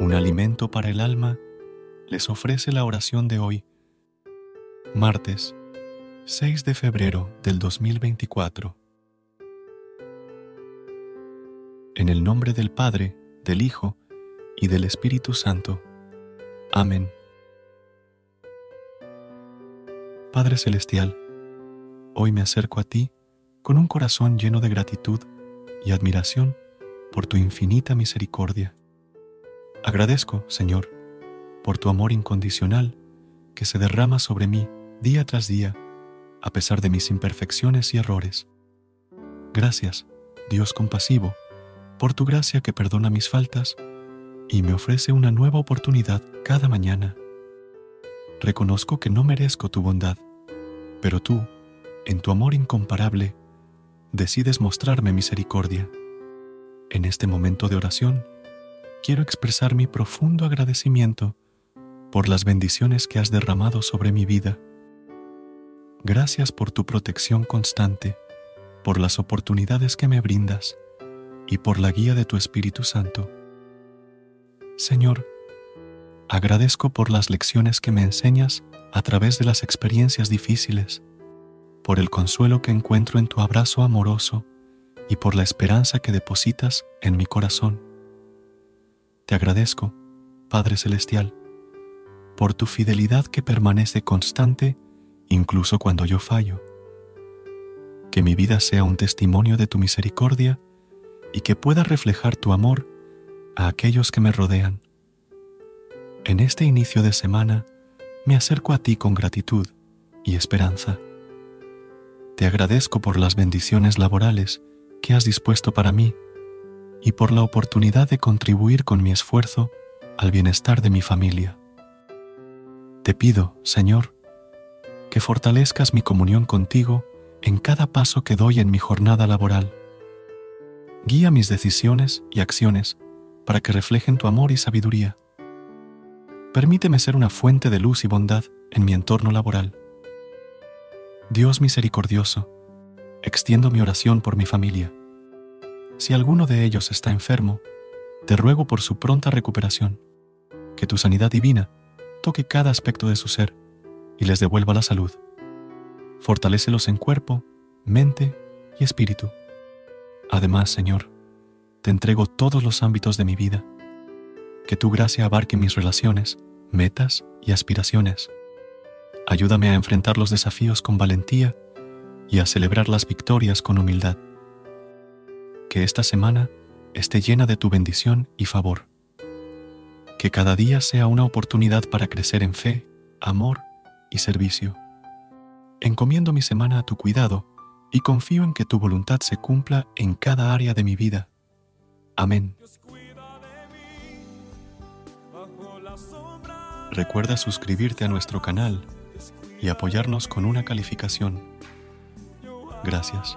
Un alimento para el alma les ofrece la oración de hoy, martes 6 de febrero del 2024. En el nombre del Padre, del Hijo y del Espíritu Santo. Amén. Padre Celestial, hoy me acerco a ti con un corazón lleno de gratitud y admiración por tu infinita misericordia. Agradezco, Señor, por tu amor incondicional que se derrama sobre mí día tras día, a pesar de mis imperfecciones y errores. Gracias, Dios compasivo, por tu gracia que perdona mis faltas y me ofrece una nueva oportunidad cada mañana. Reconozco que no merezco tu bondad, pero tú, en tu amor incomparable, decides mostrarme misericordia. En este momento de oración, quiero expresar mi profundo agradecimiento por las bendiciones que has derramado sobre mi vida. Gracias por tu protección constante, por las oportunidades que me brindas y por la guía de tu Espíritu Santo. Señor, agradezco por las lecciones que me enseñas a través de las experiencias difíciles, por el consuelo que encuentro en tu abrazo amoroso y por la esperanza que depositas en mi corazón. Te agradezco, Padre Celestial, por tu fidelidad que permanece constante incluso cuando yo fallo. Que mi vida sea un testimonio de tu misericordia y que pueda reflejar tu amor a aquellos que me rodean. En este inicio de semana me acerco a ti con gratitud y esperanza. Te agradezco por las bendiciones laborales que has dispuesto para mí y por la oportunidad de contribuir con mi esfuerzo al bienestar de mi familia. Te pido, Señor, que fortalezcas mi comunión contigo en cada paso que doy en mi jornada laboral. Guía mis decisiones y acciones para que reflejen tu amor y sabiduría. Permíteme ser una fuente de luz y bondad en mi entorno laboral. Dios misericordioso, extiendo mi oración por mi familia si alguno de ellos está enfermo, te ruego por su pronta recuperación, que tu sanidad divina toque cada aspecto de su ser y les devuelva la salud. Fortalécelos en cuerpo, mente y espíritu. Además, Señor, te entrego todos los ámbitos de mi vida. Que tu gracia abarque mis relaciones, metas y aspiraciones. Ayúdame a enfrentar los desafíos con valentía y a celebrar las victorias con humildad que esta semana esté llena de tu bendición y favor. Que cada día sea una oportunidad para crecer en fe, amor y servicio. Encomiendo mi semana a tu cuidado y confío en que tu voluntad se cumpla en cada área de mi vida. Amén. Recuerda suscribirte a nuestro canal y apoyarnos con una calificación. Gracias.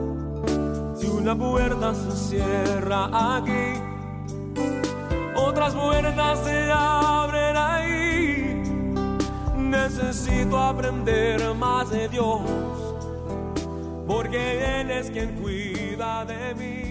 Una puerta se cierra aquí, otras puertas se abren ahí. Necesito aprender más de Dios, porque Él es quien cuida de mí.